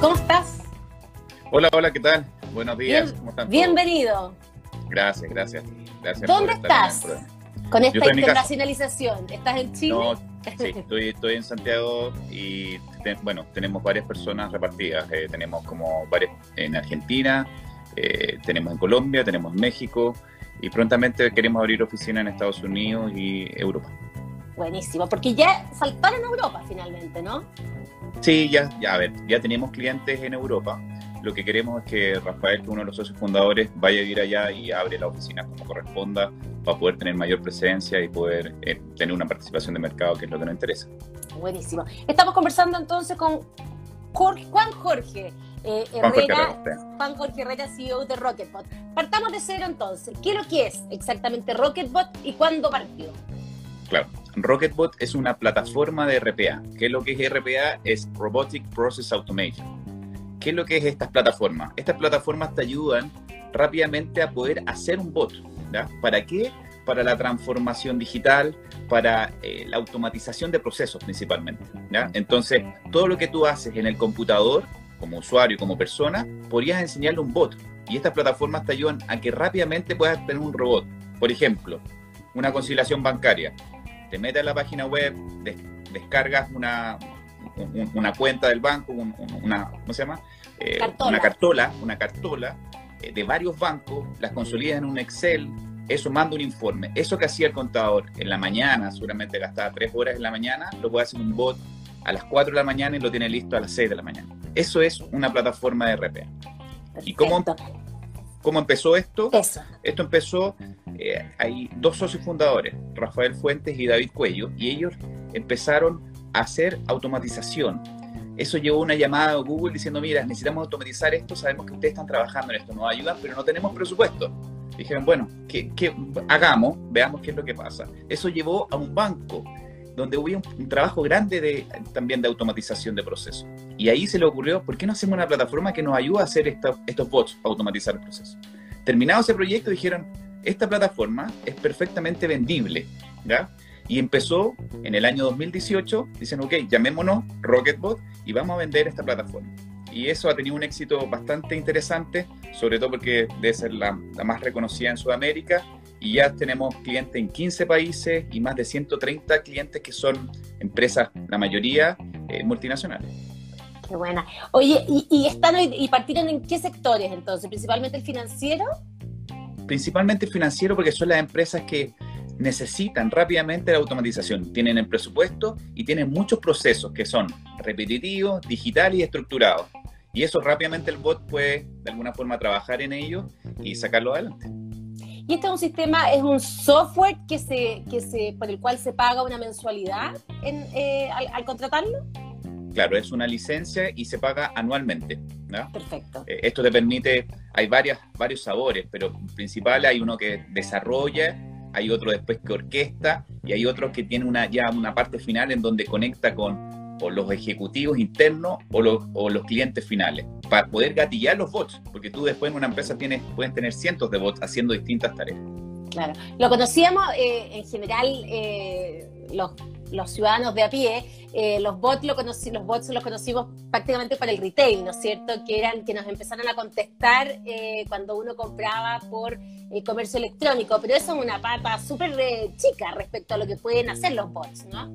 ¿Cómo estás? Hola, hola, ¿qué tal? Buenos días. Bien- ¿Cómo están bienvenido. Gracias, gracias. gracias ¿Dónde estás? Con esta internacionalización. ¿Estás en Chile? No, sí, estoy, estoy en Santiago y te- bueno, tenemos varias personas repartidas. Eh, tenemos como varias en Argentina, eh, tenemos en Colombia, tenemos en México y prontamente queremos abrir oficina en Estados Unidos y Europa. Buenísimo, porque ya saltaron a Europa finalmente, ¿no? Sí, ya, ya, a ver, ya tenemos clientes en Europa. Lo que queremos es que Rafael, que es uno de los socios fundadores, vaya a vivir allá y abre la oficina como corresponda para poder tener mayor presencia y poder eh, tener una participación de mercado, que es lo que nos interesa. Buenísimo. Estamos conversando entonces con Jorge- Juan Jorge eh, Juan Jorge Herrera, Herrera. Juan Jorge Herrera, CEO de Rocketbot. Partamos de cero entonces. ¿Qué es lo que es exactamente Rocketbot y cuándo partió? Claro. Rocketbot es una plataforma de RPA. ¿Qué es lo que es RPA? Es Robotic Process Automation. ¿Qué es lo que es estas plataformas? Estas plataformas te ayudan rápidamente a poder hacer un bot. ¿Para qué? Para la transformación digital, para eh, la automatización de procesos principalmente. Entonces, todo lo que tú haces en el computador, como usuario, como persona, podrías enseñarle un bot. Y estas plataformas te ayudan a que rápidamente puedas tener un robot. Por ejemplo, una conciliación bancaria. Te metes a la página web, des- descargas una, un- una cuenta del banco, un- un- una, ¿cómo se llama? Eh, Cartola. Una cartola, una cartola eh, de varios bancos, las consolidas en un Excel, eso manda un informe. Eso que hacía el contador en la mañana, seguramente gastaba tres horas en la mañana, lo puede hacer un bot a las 4 de la mañana y lo tiene listo a las 6 de la mañana. Eso es una plataforma de RPA. ¿Y cómo-. ¿Cómo empezó esto? Eso. Esto empezó, eh, hay dos socios fundadores, Rafael Fuentes y David Cuello, y ellos empezaron hacer automatización. Eso llevó una llamada a Google diciendo, mira, necesitamos automatizar esto, sabemos que ustedes están trabajando en esto, nos ayudan, pero no tenemos presupuesto. Dijeron, bueno, ¿qué, qué hagamos? Veamos qué es lo que pasa. Eso llevó a un banco donde hubo un, trabajo grande de, también de automatización de procesos. Y ahí se le ocurrió, ¿por qué no hacemos una plataforma que nos ayude a hacer estos, estos bots, a automatizar el proceso? Terminado ese proyecto, dijeron, esta plataforma es perfectamente vendible, ¿ya? Y empezó en el año 2018, dicen, ok, llamémonos Rocketbot y vamos a vender esta plataforma. Y eso ha tenido un éxito bastante interesante, sobre todo porque debe ser la, la más reconocida en Sudamérica y ya tenemos clientes en 15 países y más de 130 clientes que son empresas, la mayoría eh, multinacionales. Qué buena. Oye, ¿y, y están hoy- y partieron en qué sectores entonces? ¿Principalmente el financiero? Principalmente financiero porque son las empresas que necesitan rápidamente la automatización. Tienen el presupuesto y tienen muchos procesos que son repetitivos, digitales y estructurados. Y eso rápidamente el bot puede de alguna forma trabajar en ello y sacarlo adelante. Y este es un sistema, es un software que se, que se, por el cual se paga una mensualidad en, eh, al, al contratarlo. Claro, es una licencia y se paga anualmente. ¿no? Perfecto. Eh, Esto te permite, hay varias, varios sabores, pero principal hay uno que desarrolla, hay otro después que orquesta y hay otro que tiene una, ya una parte final en donde conecta con o los ejecutivos internos o los, o los clientes finales para poder gatillar los bots, porque tú después en una empresa tienes, pueden tener cientos de bots haciendo distintas tareas. Claro. Lo conocíamos eh, en general eh, los, los ciudadanos de a pie, eh, los bots lo conocí, los bots los conocimos prácticamente para el retail, ¿no es cierto? Que eran que nos empezaron a contestar eh, cuando uno compraba por eh, comercio electrónico, pero eso es una pata súper eh, chica respecto a lo que pueden hacer los bots, ¿no?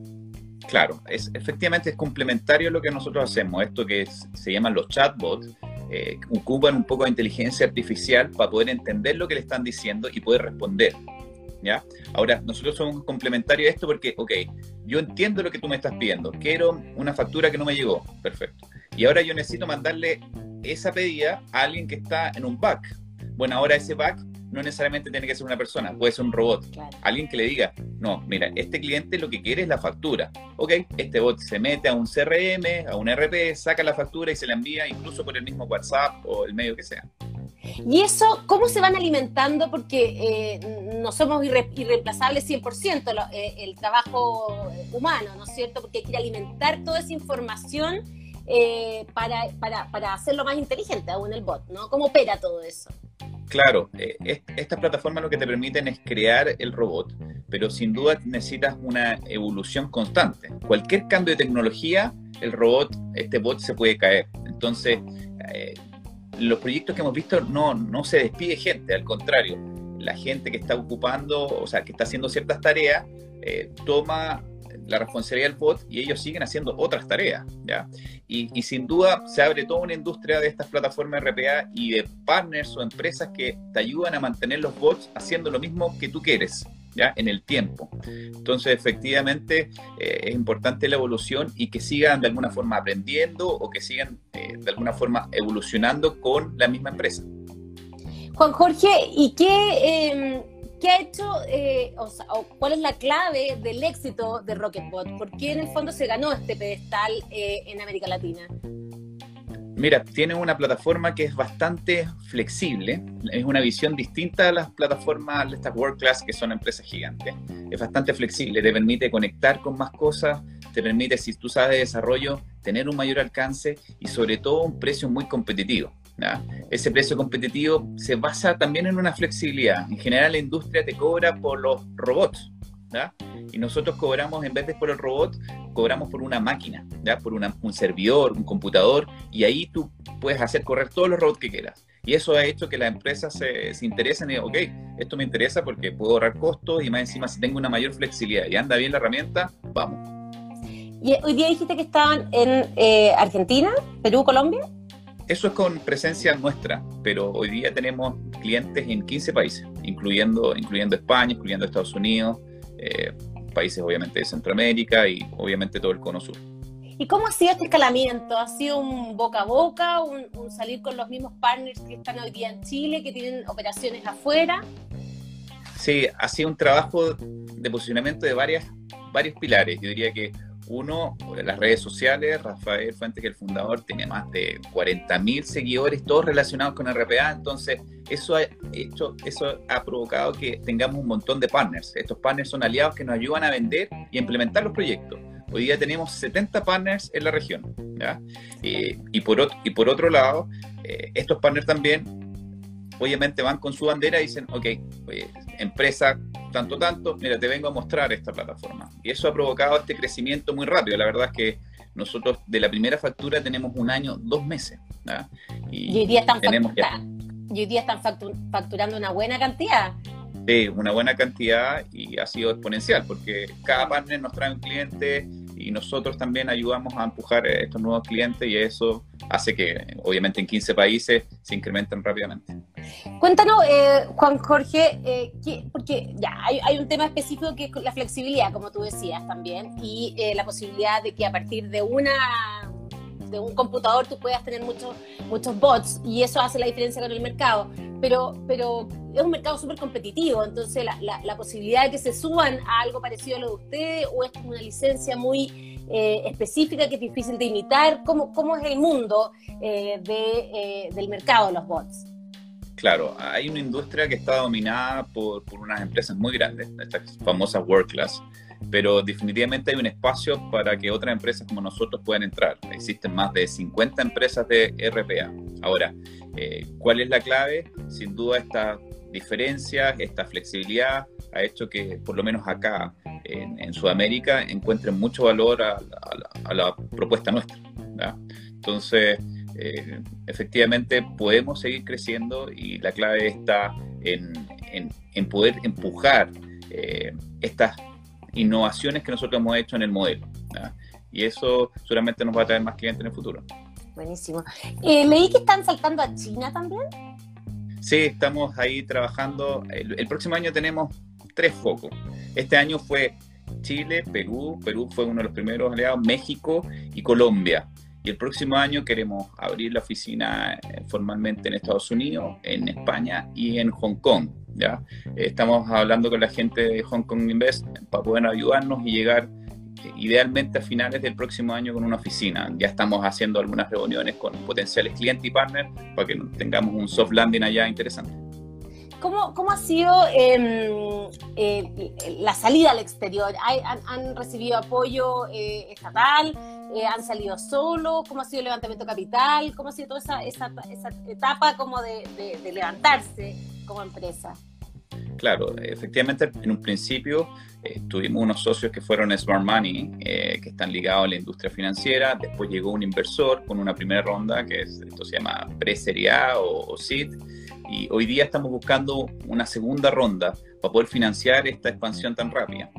Claro, es, efectivamente es complementario lo que nosotros hacemos. Esto que se llaman los chatbots, eh, ocupan un poco de inteligencia artificial para poder entender lo que le están diciendo y poder responder. ¿ya? Ahora, nosotros somos complementarios a esto porque, ok, yo entiendo lo que tú me estás pidiendo. Quiero una factura que no me llegó. Perfecto. Y ahora yo necesito mandarle esa pedida a alguien que está en un back. Bueno, ahora ese back no necesariamente tiene que ser una persona, puede ser un robot. Claro. Alguien que le diga, no, mira, este cliente lo que quiere es la factura. Ok, este bot se mete a un CRM, a un RP, saca la factura y se la envía incluso por el mismo WhatsApp o el medio que sea. Y eso, ¿cómo se van alimentando? Porque eh, no somos irre- irreemplazables 100% lo- eh, el trabajo humano, ¿no es cierto? Porque hay que alimentar toda esa información eh, para, para, para hacerlo más inteligente aún el bot, ¿no? ¿Cómo opera todo eso? Claro, estas plataformas lo que te permiten es crear el robot, pero sin duda necesitas una evolución constante. Cualquier cambio de tecnología, el robot, este bot se puede caer. Entonces, los proyectos que hemos visto no, no se despide gente, al contrario, la gente que está ocupando, o sea, que está haciendo ciertas tareas, eh, toma la responsabilidad del bot y ellos siguen haciendo otras tareas, ¿ya? Y, sin duda se abre toda una industria de estas plataformas RPA y de partners o empresas que te ayudan a mantener los bots haciendo lo mismo que tú quieres, ¿ya? En el tiempo. Entonces, efectivamente, eh, es importante la evolución y que sigan de alguna forma aprendiendo o que sigan eh, de alguna forma evolucionando con la misma empresa. Juan Jorge, ¿y qué... Em, ¿Qué ha hecho, eh, o, cuál es la clave del éxito de Rocketbot? ¿Por qué en el fondo se ganó este pedestal en América Latina? Mira, tiene una plataforma que es bastante flexible, es una visión distinta a las plataformas de estas World Class que son empresas gigantes. Es bastante flexible, te permite conectar con más cosas, te permite, si tú sabes de desarrollo, tener un mayor alcance y sobre todo un precio muy competitivo. Ese precio competitivo se basa también en una flexibilidad. En general la industria te cobra por los robots. Y nosotros cobramos, en vez de por el robot, cobramos por una máquina, ¿ya? por un servidor, un computador, y ahí tú puedes hacer correr todos los robots que quieras. Y eso ha hecho que las empresas se, se interesen y digan, ok, esto me interesa porque puedo ahorrar costos y más encima si tengo una mayor flexibilidad y anda bien la herramienta, vamos. ¿Y hoy día dijiste que estaban en eh, Argentina, Perú, Colombia? Eso es con presencia nuestra, pero hoy día tenemos clientes en 15 países, incluyendo, incluyendo España, incluyendo Estados Unidos, eh, países obviamente de Centroamérica y obviamente todo el cono sur. ¿Y cómo ha sido este escalamiento? ¿Ha sido un boca a boca, un, salir con los mismos partners que están hoy día en Chile, que tienen operaciones afuera? Sí, ha sido un trabajo de posicionamiento de varias, varios pilares. Yo diría que uno, las redes sociales, Rafael Fuentes, que el fundador, tiene más de 40.000 seguidores, todos relacionados con RPA, entonces eso ha, hecho, eso ha provocado que tengamos un montón de partners. Estos partners son aliados que nos ayudan a vender y a implementar los proyectos. Hoy día tenemos 70 partners en la región. Y, por otro, y por otro lado, eh, estos partners también obviamente van con su bandera y dicen, ok, empresa tanto, tanto, mira, te vengo a mostrar esta plataforma. Y eso ha provocado este crecimiento muy rápido. La verdad es que nosotros de la primera factura tenemos un año, dos meses. Y, hoy día están, y hoy día están facturando una buena cantidad. Sí, una buena cantidad y ha sido exponencial porque cada partner nos trae un cliente y nosotros también ayudamos a empujar estos nuevos clientes y eso hace que obviamente en 15 países se incrementen rápidamente. Cuéntanos, eh, Juan Jorge, eh, porque ya hay, un tema específico que es la flexibilidad, como tú decías también, y eh, la posibilidad de que a partir de una de un computador tú puedas tener muchos muchos bots y eso hace la diferencia con el mercado. Pero, pero es un mercado súper competitivo, entonces la, la, posibilidad de que se suban a algo parecido a lo de ustedes o es una licencia muy específica que es difícil de imitar, ¿cómo, cómo es el mundo de, del mercado de los bots? Claro, hay una industria que está dominada por, por unas empresas muy grandes, estas famosas World Class, pero definitivamente hay un espacio para que otras empresas como nosotros puedan entrar. Existen más de 50 empresas de RPA. Ahora, eh, ¿cuál es la clave? Sin duda esta diferencia, esta flexibilidad ha hecho que por lo menos acá en, Sudamérica encuentren mucho valor a, la propuesta nuestra. Entonces, eh, efectivamente podemos seguir creciendo y la clave está en, poder empujar eh, estas innovaciones que nosotros hemos hecho en el modelo. Y eso seguramente nos va a traer más clientes en el futuro. Buenísimo. Eh, leí que están saltando a China también. Sí, estamos ahí trabajando. el próximo año tenemos tres focos. Este año fue Chile, Perú, Perú fue uno de los primeros aliados, México y Colombia. Y el próximo año queremos abrir la oficina eh, formalmente en Estados Unidos, en España y en Hong Kong. ¿Ya? Estamos hablando con la gente de Hong Kong Invest para poder ayudarnos y llegar eh, idealmente a finales del próximo año con una oficina. Ya estamos haciendo algunas reuniones con potenciales clientes y partners para que tengamos un soft landing allá interesante. ¿Cómo, ¿Cómo, ha sido em, eh, la salida al exterior? ¿Han, recibido apoyo estatal? han salido solos, cómo ha sido el levantamiento capital, cómo ha sido toda esa, esa, esa etapa como de, de levantarse como empresa. Claro, efectivamente en un principio eh, tuvimos unos socios que fueron Smart Money, eh, que están ligados a la industria financiera, después llegó un inversor con una primera ronda, que es, esto se llama pre-serie A o, o SID, y hoy día estamos buscando una segunda ronda para poder financiar esta expansión tan rápida.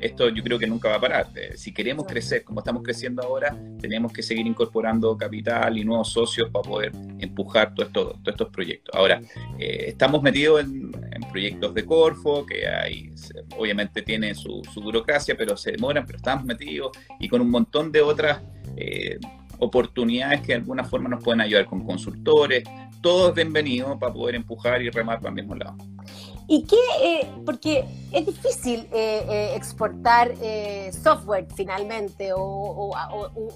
Esto yo creo que nunca va a parar. Eh, si queremos crecer como estamos creciendo ahora, tenemos que seguir incorporando capital y nuevos socios para poder empujar todos esto, todos estos proyectos. Ahora, eh, estamos metidos en, proyectos de Corfo, que hay, obviamente tienen su, burocracia, pero se demoran, pero estamos metidos y con un montón de otras... Eh, oportunidades que de alguna forma nos pueden ayudar con consultores, todo es bienvenido para poder empujar y remar para el mismo lado. ¿Y qué? Eh, porque es difícil eh, eh, exportar software finalmente o,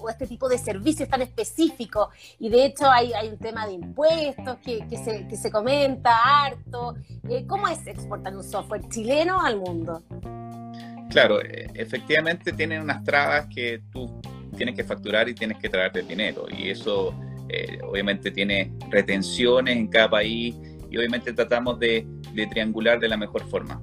este tipo de servicios tan específicos. Y de hecho hay, hay un tema de impuestos que, que, se, que se, comenta harto. ¿Cómo es exportar un software chileno al mundo? Claro, efectivamente tienen unas trabas que tú tienes que facturar y tienes que traerte dinero. Y eso obviamente tiene retenciones en cada país y obviamente tratamos de, triangular de la mejor forma.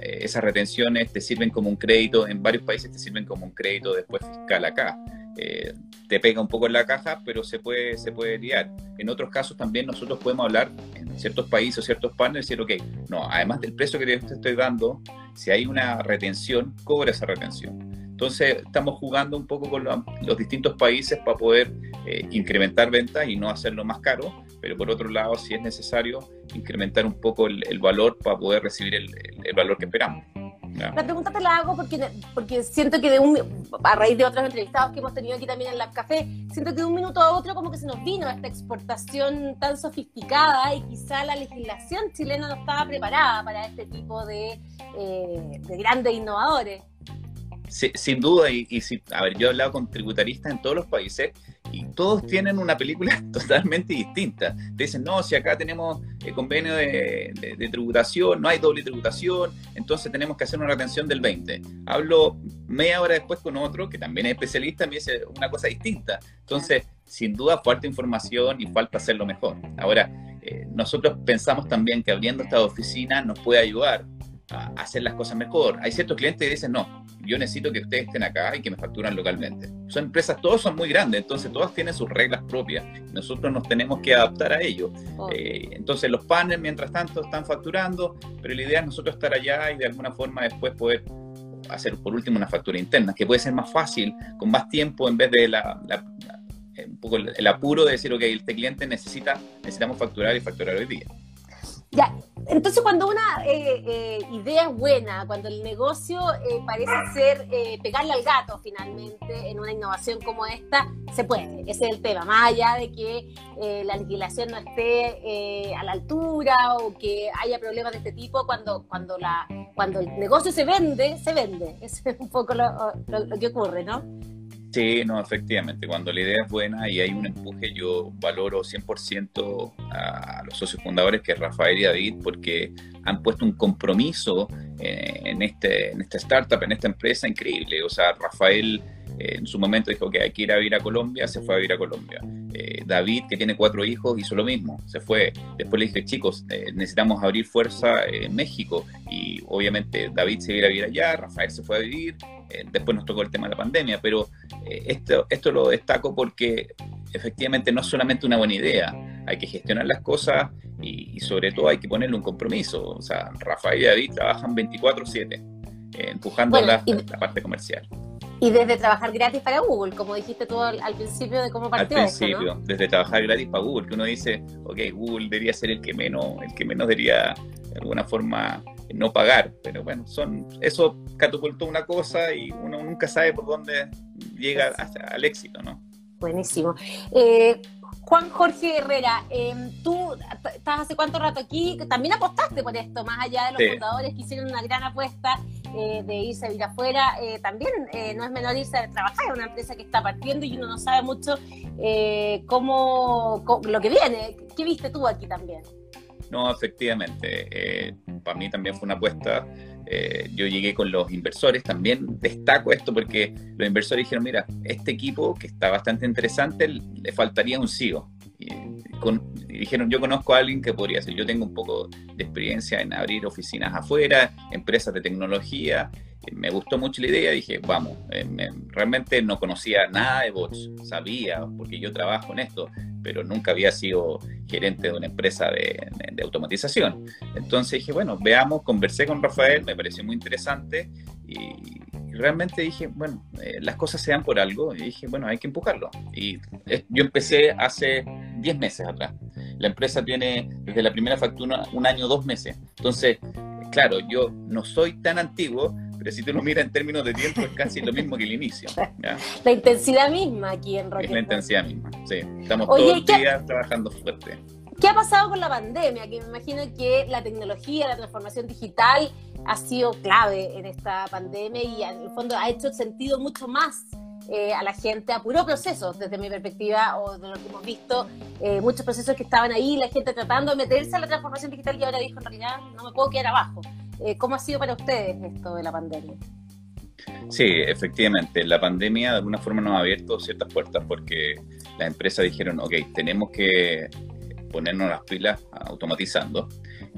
Eh, esas retenciones te sirven como un crédito, en varios países te sirven como un crédito después fiscal acá. Eh, te pega un poco en la caja, pero se puede, se puede liar. En otros casos también nosotros podemos hablar en ciertos países o ciertos partners y decir, ok, no, además del precio que te estoy dando, si hay una retención, cobra esa retención. Entonces estamos jugando un poco con los distintos países para poder eh, incrementar ventas y no hacerlo más caro, pero por otro lado, si es necesario, incrementar un poco el, valor para poder recibir el, valor que esperamos. La pregunta te la hago porque, porque siento que de un, a raíz de otros entrevistados que hemos tenido aquí también en la Café, siento que de un minuto a otro como que se nos vino esta exportación tan sofisticada y quizá la legislación chilena no estaba preparada para este tipo de, eh, de grandes innovadores sin duda, y, si, a ver, yo he hablado con tributaristas en todos los países y todos tienen una película totalmente distinta. dicen, no, si acá tenemos el convenio de, tributación, no hay doble tributación, entonces tenemos que hacer una retención del 20. Hablo media hora después con otro que también es especialista y me dice una cosa distinta. Entonces, sin duda, falta información y falta hacerlo mejor. Ahora, eh, nosotros pensamos también que abriendo esta oficina nos puede ayudar a hacer las cosas mejor. Hay ciertos clientes que dicen, no, yo necesito que ustedes estén acá y que me facturan localmente. Son empresas, todos son muy grandes, entonces todas tienen sus reglas propias. Nosotros nos tenemos que adaptar a ello. Oh. Eh, entonces los paneles, mientras tanto, están facturando, pero la idea es nosotros estar allá y de alguna forma después poder hacer por último una factura interna, que puede ser más fácil, con más tiempo, en vez de la, un poco el, apuro de decir, ok, este cliente necesita, necesitamos facturar y facturar hoy día. Ya, entonces cuando una eh, eh, idea es buena, cuando el negocio eh, parece ser pegarle al gato finalmente en una innovación como esta, se puede. Ese es el tema. Más allá de que la legislación no esté a la altura o que haya problemas de este tipo, cuando, cuando, la, cuando el negocio se vende, se vende. Eso es un poco lo que ocurre, ¿no? Sí, no, efectivamente, cuando la idea es buena y hay un empuje, yo valoro 100% a los socios fundadores, que es Rafael y David, porque han puesto un compromiso eh, en, este, esta startup, en esta empresa increíble. O sea, Rafael eh, en su momento dijo que hay que ir a vivir a Colombia, se fue a vivir a Colombia. Eh, David, que tiene cuatro hijos, hizo lo mismo, se fue. Después le dije, chicos, necesitamos abrir fuerza en México. Y obviamente David se iba a vivir allá, Rafael se fue a vivir, después nos tocó el tema de la pandemia, pero esto, esto lo destaco porque efectivamente no es solamente una buena idea, hay que gestionar las cosas y, sobre todo hay que ponerle un compromiso. O sea, Rafael y David trabajan 24/7, eh, empujando la, parte comercial. Y desde trabajar gratis para Google, como dijiste tú al, principio de cómo partió. Al principio, desde trabajar gratis para Google, que uno dice, ok, Google debería ser el que menos, el que menos debería de alguna forma no pagar. Pero bueno, son eso catapultó una cosa y uno nunca sabe por dónde llega al éxito, ¿no? Buenísimo. Eh, Juan Jorge Herrera, em, tú estás hace cuánto rato aquí, también apostaste por esto, más allá de los fundadores que hicieron una gran apuesta eh, de irse a vivir afuera, eh, también no es menor irse a trabajar en una empresa que está partiendo y uno no sabe mucho cómo, lo que viene. ¿Qué viste tú aquí también? No, efectivamente. Eh, para mí también fue una apuesta. Eh, yo llegué con los inversores, también destaco esto porque los inversores dijeron, mira, este equipo que está bastante interesante, le faltaría un CEO. Y, dijeron, yo conozco a alguien que podría ser, yo tengo un poco de experiencia en abrir oficinas afuera, empresas de tecnología, me gustó mucho la idea, dije, vamos, eh, realmente no conocía nada de bots, sabía, porque yo trabajo en esto, pero nunca había sido gerente de una empresa de, automatización. Entonces dije, bueno, veamos, conversé con Rafael, me pareció muy interesante y, realmente dije, bueno, eh, las cosas se dan por algo y dije, bueno, hay que empujarlo. Y yo empecé hace 10 meses atrás. La empresa tiene desde la primera factura un año, dos meses. Entonces, claro, yo no soy tan antiguo, pero si tú lo miras en términos de tiempo es casi lo mismo que el inicio. La intensidad misma aquí en Rocket. Es la intensidad misma, sí. Estamos todos los días trabajando fuerte. ¿Qué ha pasado con la pandemia? Que me imagino que la tecnología, la transformación digital ha sido clave en esta pandemia y en el fondo ha hecho sentido mucho más eh, a la gente, apuró procesos desde mi perspectiva o de lo que hemos visto, eh, muchos procesos que estaban ahí, la gente tratando de meterse a la transformación digital y ahora dijo en realidad no me puedo quedar abajo. Eh, ¿Cómo ha sido para ustedes esto de la pandemia? Sí, efectivamente, la pandemia de alguna forma nos ha abierto ciertas puertas porque las empresas dijeron, ok, tenemos que ponernos las pilas automatizando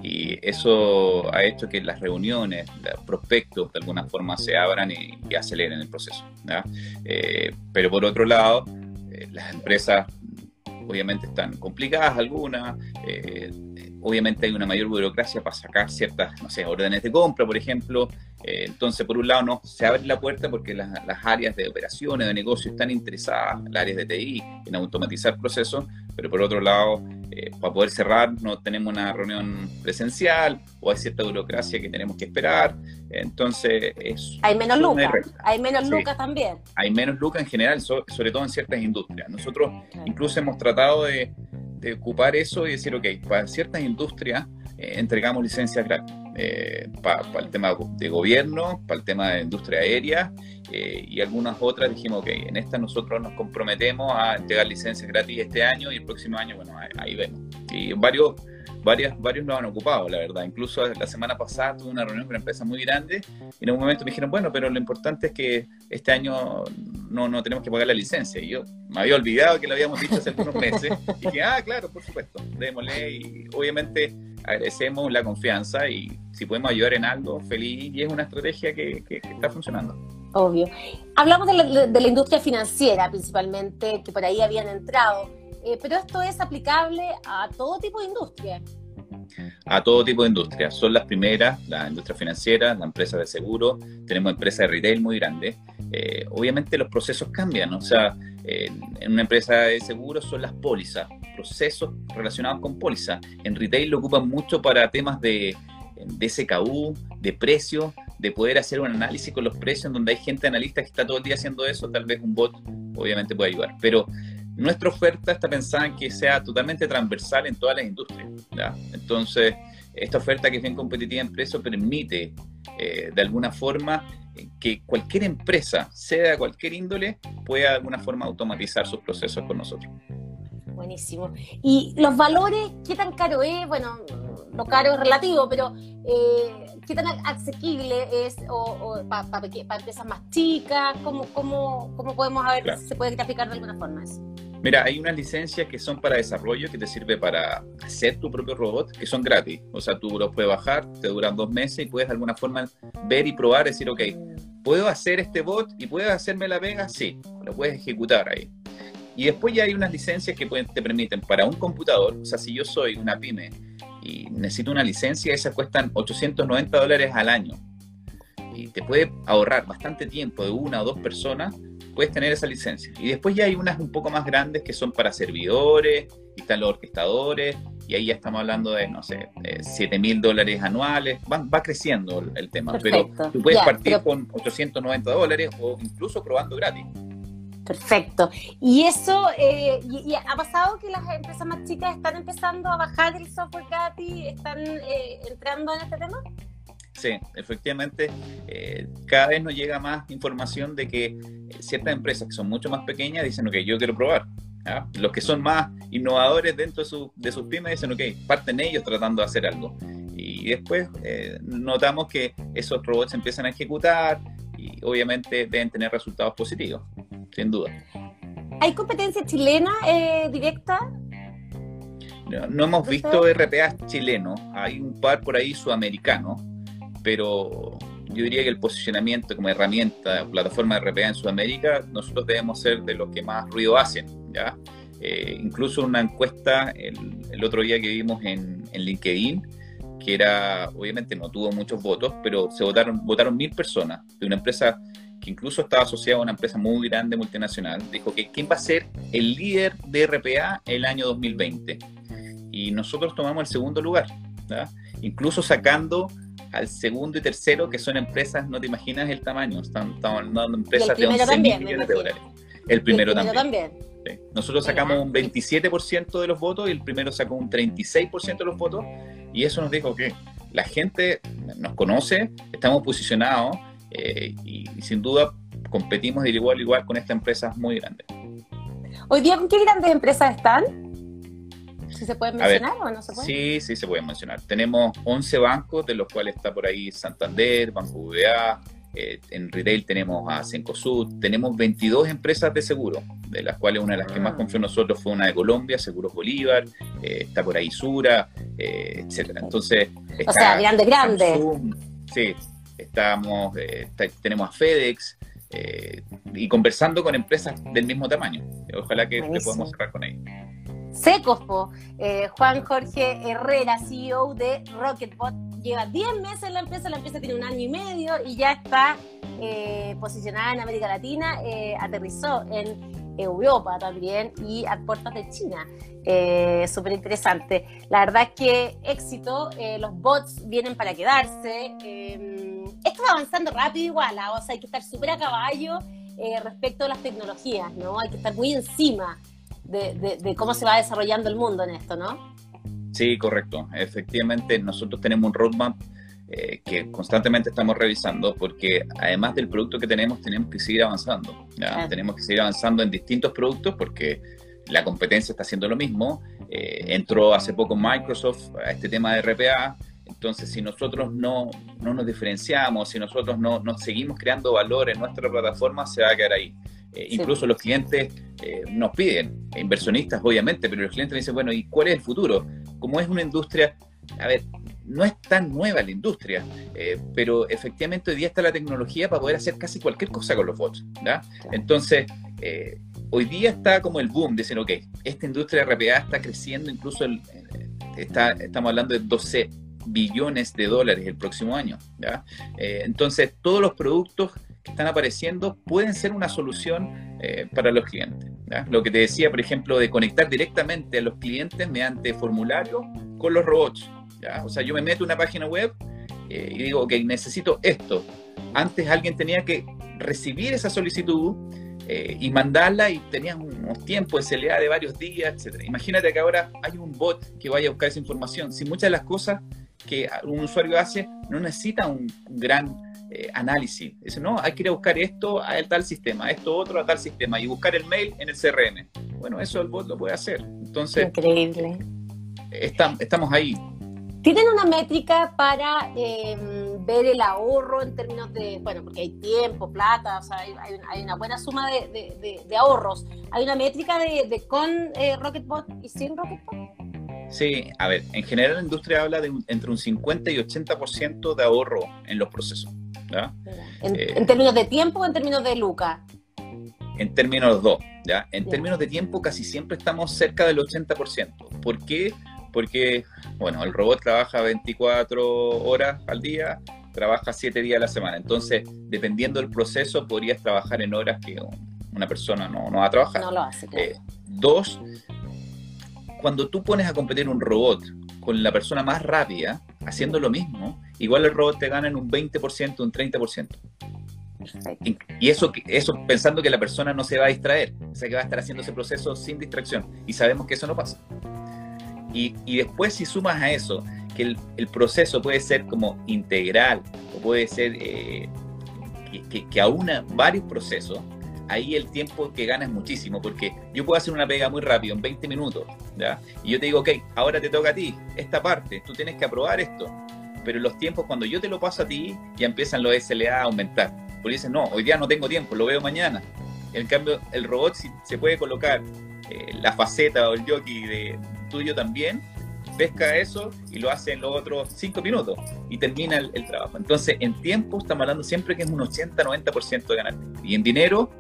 y eso ha hecho que las reuniones, los prospectos de alguna forma se abran y, aceleren el proceso. Eh, pero por otro lado, eh, las empresas obviamente están complicadas algunas, eh, obviamente hay una mayor burocracia para sacar ciertas, no sé, órdenes de compra, por ejemplo. Entonces, por un lado, no se abre la puerta porque las, áreas de operaciones, de negocio están interesadas, las áreas de TI, en automatizar procesos, pero por otro lado, eh, para poder cerrar no tenemos una reunión presencial o hay cierta burocracia que tenemos que esperar. Entonces, es... Hay menos lucas, hay menos lucas también. Hay menos lucas en general, sobre todo en ciertas industrias. Nosotros incluso hemos tratado de de ocupar eso y decir, ok, para ciertas industrias eh, entregamos licencias gratis. Eh, para el tema de gobierno, para el tema de industria aérea eh, y algunas otras dijimos, ok, en esta nosotros nos comprometemos a entregar licencias gratis este año y el próximo año, bueno, ahí, vemos. Y varios, varias, varios lo han ocupado, la verdad. Incluso la semana pasada tuve una reunión con una empresa muy grande y en un momento me dijeron, bueno, pero lo importante es que este año no, no tenemos que pagar la licencia. Y yo me había olvidado que lo habíamos dicho hace algunos meses. Y dije, ah, claro, por supuesto, démosle. Y obviamente agradecemos la confianza y si podemos ayudar en algo, feliz. Y es una estrategia que, que, está funcionando. Obvio. Hablamos de la, de la, industria financiera principalmente, que por ahí habían entrado. Eh, pero esto es aplicable a todo tipo de industria a todo tipo de industrias. Son las primeras, la industria financiera, la empresa de seguro, tenemos empresas de retail muy grandes. Eh, obviamente los procesos cambian, o sea, en una empresa de seguros son las pólizas, procesos relacionados con póliza. En retail lo ocupan mucho para temas de, de SKU, de precio, de poder hacer un análisis con los precios, donde hay gente analista que está todo el día haciendo eso, tal vez un bot obviamente puede ayudar. Pero nuestra oferta está pensada en que sea totalmente transversal en todas las industrias. Entonces, esta oferta que es bien competitiva en precio permite, eh, de alguna forma, que cualquier empresa, sea de cualquier índole, pueda de alguna forma automatizar sus procesos con nosotros. Buenísimo. ¿Y los valores, qué tan caro es? Bueno, lo caro es relativo, pero eh, ¿qué tan asequible es o, para empresas más chicas? ¿Cómo, cómo, cómo podemos ver si se puede graficar de alguna forma eso? Mira, hay unas licencias que son para desarrollo, que te sirve para hacer tu propio robot, que son gratis. O sea, tú los puedes bajar, te duran dos meses y puedes de alguna forma ver y probar, decir, ok, ¿puedo hacer este bot y puedes hacerme la pega? Sí, lo puedes ejecutar ahí. Y después ya hay unas licencias que te permiten para un computador, o sea, si yo soy una pyme y necesito una licencia, esas cuestan 890 dólares al año. Y te puede ahorrar bastante tiempo de una o dos personas puedes tener esa licencia. Y después ya hay unas un poco más grandes que son para servidores, y están los orquestadores, y ahí ya estamos hablando de, no sé, 7 mil dólares anuales, va, va, creciendo el tema, pero tú puedes partir con 890 dólares o incluso probando gratis. Perfecto. Y eso, eh, y, ha pasado que las empresas más chicas están empezando a bajar el software gratis, están eh, entrando en este tema? Sí, efectivamente, eh, cada vez nos llega más información de que ciertas empresas que son mucho más pequeñas dicen, ok, yo quiero probar. Los que son más innovadores dentro de, sus pymes dicen, ok, parten ellos tratando de hacer algo. Y después eh, notamos que esos robots empiezan a ejecutar y obviamente deben tener resultados positivos, sin duda. ¿Hay competencia chilena eh, directa? No, hemos visto RPA chilenos, hay un par por ahí sudamericanos, pero yo diría que el posicionamiento como herramienta, plataforma de RPA en Sudamérica, nosotros debemos ser de los que más ruido hacen, ¿ya? Eh, incluso una encuesta el, otro día que vimos en, LinkedIn, que era, obviamente no tuvo muchos votos, pero se votaron, votaron mil personas de una empresa que incluso estaba asociada a una empresa muy grande multinacional, dijo que quién va a ser el líder de RPA el año 2020. Y nosotros tomamos el segundo lugar, incluso sacando al segundo y tercero, que son empresas, no te imaginas el tamaño, estamos, hablando de empresas de 11 millones de dólares. El primero, también. Nosotros sacamos un 27% de los votos y el primero sacó un 36% de los votos y eso nos dijo que la gente nos conoce, estamos posicionados eh, y, sin duda competimos de igual a igual con estas empresas muy grandes. Hoy día, ¿con qué grandes empresas están? ¿Si se puede mencionar o no se puede? Sí, sí se puede mencionar. Tenemos 11 bancos, de los cuales está por ahí Santander, Banco VA, eh, en retail tenemos a Cencosud, tenemos 22 empresas de seguro, de las cuales una de las que más ah. confió nosotros fue una de Colombia, Seguros Bolívar, eh, está por ahí Sura, eh, etcétera. Entonces, o sea, grande, grande. sí, estamos, tenemos a FedEx y conversando con empresas del mismo tamaño. Ojalá que, que podamos cerrar con ellos secos, po. Eh, Juan Jorge Herrera, CEO de Rocketbot, lleva 10 meses en la empresa, la empresa tiene un año y medio y ya está eh, posicionada en América Latina, eh, aterrizó en Europa también y a puertas de China. Súper interesante. La verdad es que éxito, los bots vienen para quedarse. esto va avanzando rápido igual, ¿ah? o sea, hay que estar súper a caballo respecto a las tecnologías, ¿no? Hay que estar muy encima de, cómo se va desarrollando el mundo en esto, ¿no? Sí, correcto. Efectivamente, nosotros tenemos un roadmap eh, que constantemente estamos revisando porque además del producto que tenemos, tenemos que seguir avanzando. Tenemos que seguir avanzando en distintos productos porque la competencia está haciendo lo mismo. Eh, entró hace poco Microsoft a este tema de RPA. Entonces, si nosotros no, no nos diferenciamos, si nosotros no, no seguimos creando valor en nuestra plataforma, se va a quedar ahí. Eh, incluso los clientes eh, nos piden, inversionistas obviamente, pero los clientes dicen, bueno, ¿y cuál es el futuro? Como es una industria, a ver, no es tan nueva la industria, eh, pero efectivamente hoy día está la tecnología para poder hacer casi cualquier cosa con los bots. ¿verdad? Entonces, hoy día está como el boom, dicen, ok, esta industria de RPA está creciendo, incluso está, estamos hablando de 12 billones de dólares el próximo año. ¿ya? entonces, todos los productos están apareciendo pueden ser una solución eh, para los clientes. Lo que te decía, por ejemplo, de conectar directamente a los clientes mediante formulario con los robots. O sea, yo me meto en una página web eh, y digo, ok, necesito esto. Antes alguien tenía que recibir esa solicitud eh, y mandarla y tenías unos tiempos de CLA de varios días, etc. Imagínate que ahora hay un bot que vaya a buscar esa información. Si muchas de las cosas que un usuario hace no necesita un gran eh, análisis. Dice, no, hay que ir a buscar esto a tal sistema, esto otro a tal sistema y buscar el mail en el CRM. Bueno, eso el bot lo puede hacer. Entonces, increíble. estamos ahí. ¿Tienen una métrica para em, ver el ahorro en términos de, bueno, porque hay tiempo, plata, o sea, hay, una buena suma de, ahorros. ¿Hay una métrica de, con eh, Rocketbot y sin Rocketbot? Sí, a ver, en general la industria habla de entre un 50 y 80% de ahorro en los procesos. Eh, ¿En, términos de tiempo o en términos de lucas? En términos dos, ¿ya? En términos de tiempo casi siempre estamos cerca del 80%. ¿Por qué? Porque, bueno, el robot trabaja 24 horas al día, trabaja 7 días a la semana. Entonces, dependiendo del proceso, podrías trabajar en horas que una persona no, no va a trabajar. No lo hace, eh, dos, cuando tú pones a competir un robot con la persona más rápida, haciendo lo mismo, igual el robot te gana en un 20%, un 30%. Y eso, eso pensando que la persona no se va a distraer, o sea que va a estar haciendo ese proceso sin distracción. Y sabemos que eso no pasa. Y, después si sumas a eso que el, proceso puede ser como integral o puede ser eh, que, que, aúna varios procesos, ahí el tiempo que gana es muchísimo, porque yo puedo hacer una pega muy rápido, en 20 minutos, ¿ya? Y yo te digo, ok, ahora te toca a ti, esta parte, tú tienes que aprobar esto. Pero los tiempos, cuando yo te lo paso a ti, ya empiezan los SLA a aumentar. Porque dices, no, hoy día no tengo tiempo, lo veo mañana. En cambio, el robot si se puede colocar eh, la faceta o el jockey de tuyo también, pesca eso y lo hace en los otros cinco minutos y termina el, trabajo. Entonces, en tiempo estamos hablando siempre que es un 80-90% de ganar. Y en dinero,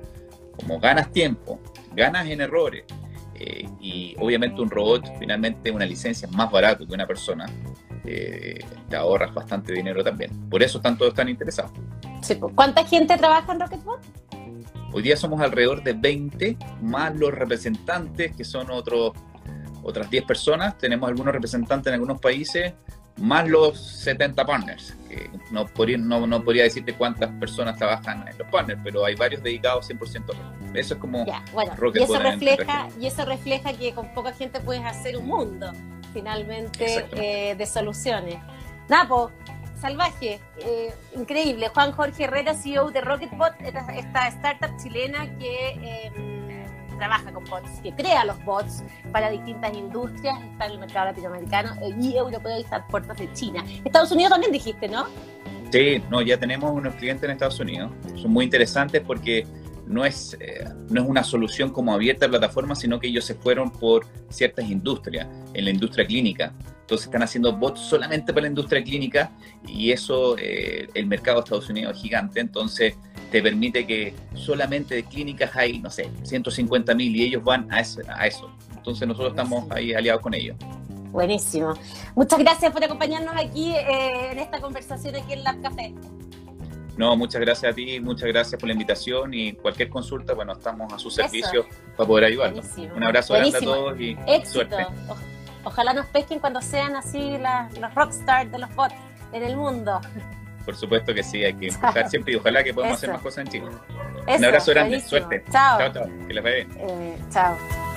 como ganas tiempo, ganas en errores, eh, y obviamente un robot, finalmente una licencia es más barato que una persona, eh, te ahorras bastante dinero también. Por eso están todos tan interesados. ¿Cuánta gente trabaja en Rocketbot? Hoy día somos alrededor de 20, más los representantes, que son otros, otras 10 personas. Tenemos algunos representantes en algunos países, más los 70 partners. Que no, podría, no, no podría decirte cuántas personas trabajan en los partners, pero hay varios dedicados 100% a Eso es como bueno, y eso refleja Y eso refleja que con poca gente puedes hacer un mundo, finalmente, eh, de soluciones. Napo, salvaje, eh, increíble. Juan Jorge Herrera, CEO de Rocketbot, esta startup chilena que em, trabaja con bots, que crea los bots para distintas industrias, está en el mercado latinoamericano eh, y europeo y está puertas de China. Estados Unidos también dijiste, ¿no? Sí, no, ya tenemos unos clientes en Estados Unidos. Son muy interesantes porque no es, eh, no es una solución como abierta a plataforma, sino que ellos se fueron por ciertas industrias, en la industria clínica. Entonces están haciendo bots solamente para la industria clínica y eso, eh, el mercado de Estados Unidos es gigante, entonces te permite que solamente de clínicas hay, no sé, 150 mil y ellos van a eso, a eso. Entonces nosotros estamos ahí aliados con ellos. Buenísimo. Muchas gracias por acompañarnos aquí eh, en esta conversación aquí en Lab Café. No, muchas gracias a ti, muchas gracias por la invitación y cualquier consulta, bueno, estamos a su servicio para poder ayudarnos. Un abrazo grande a todos y suerte. Ojalá nos pesquen cuando sean así los rockstars de los bots en el mundo. Por supuesto que sí, hay que empujar siempre y ojalá que podamos hacer más cosas en Chile. Un abrazo grande, suerte. Chao. Chao, chao. Que les vaya bien. Eh, chao.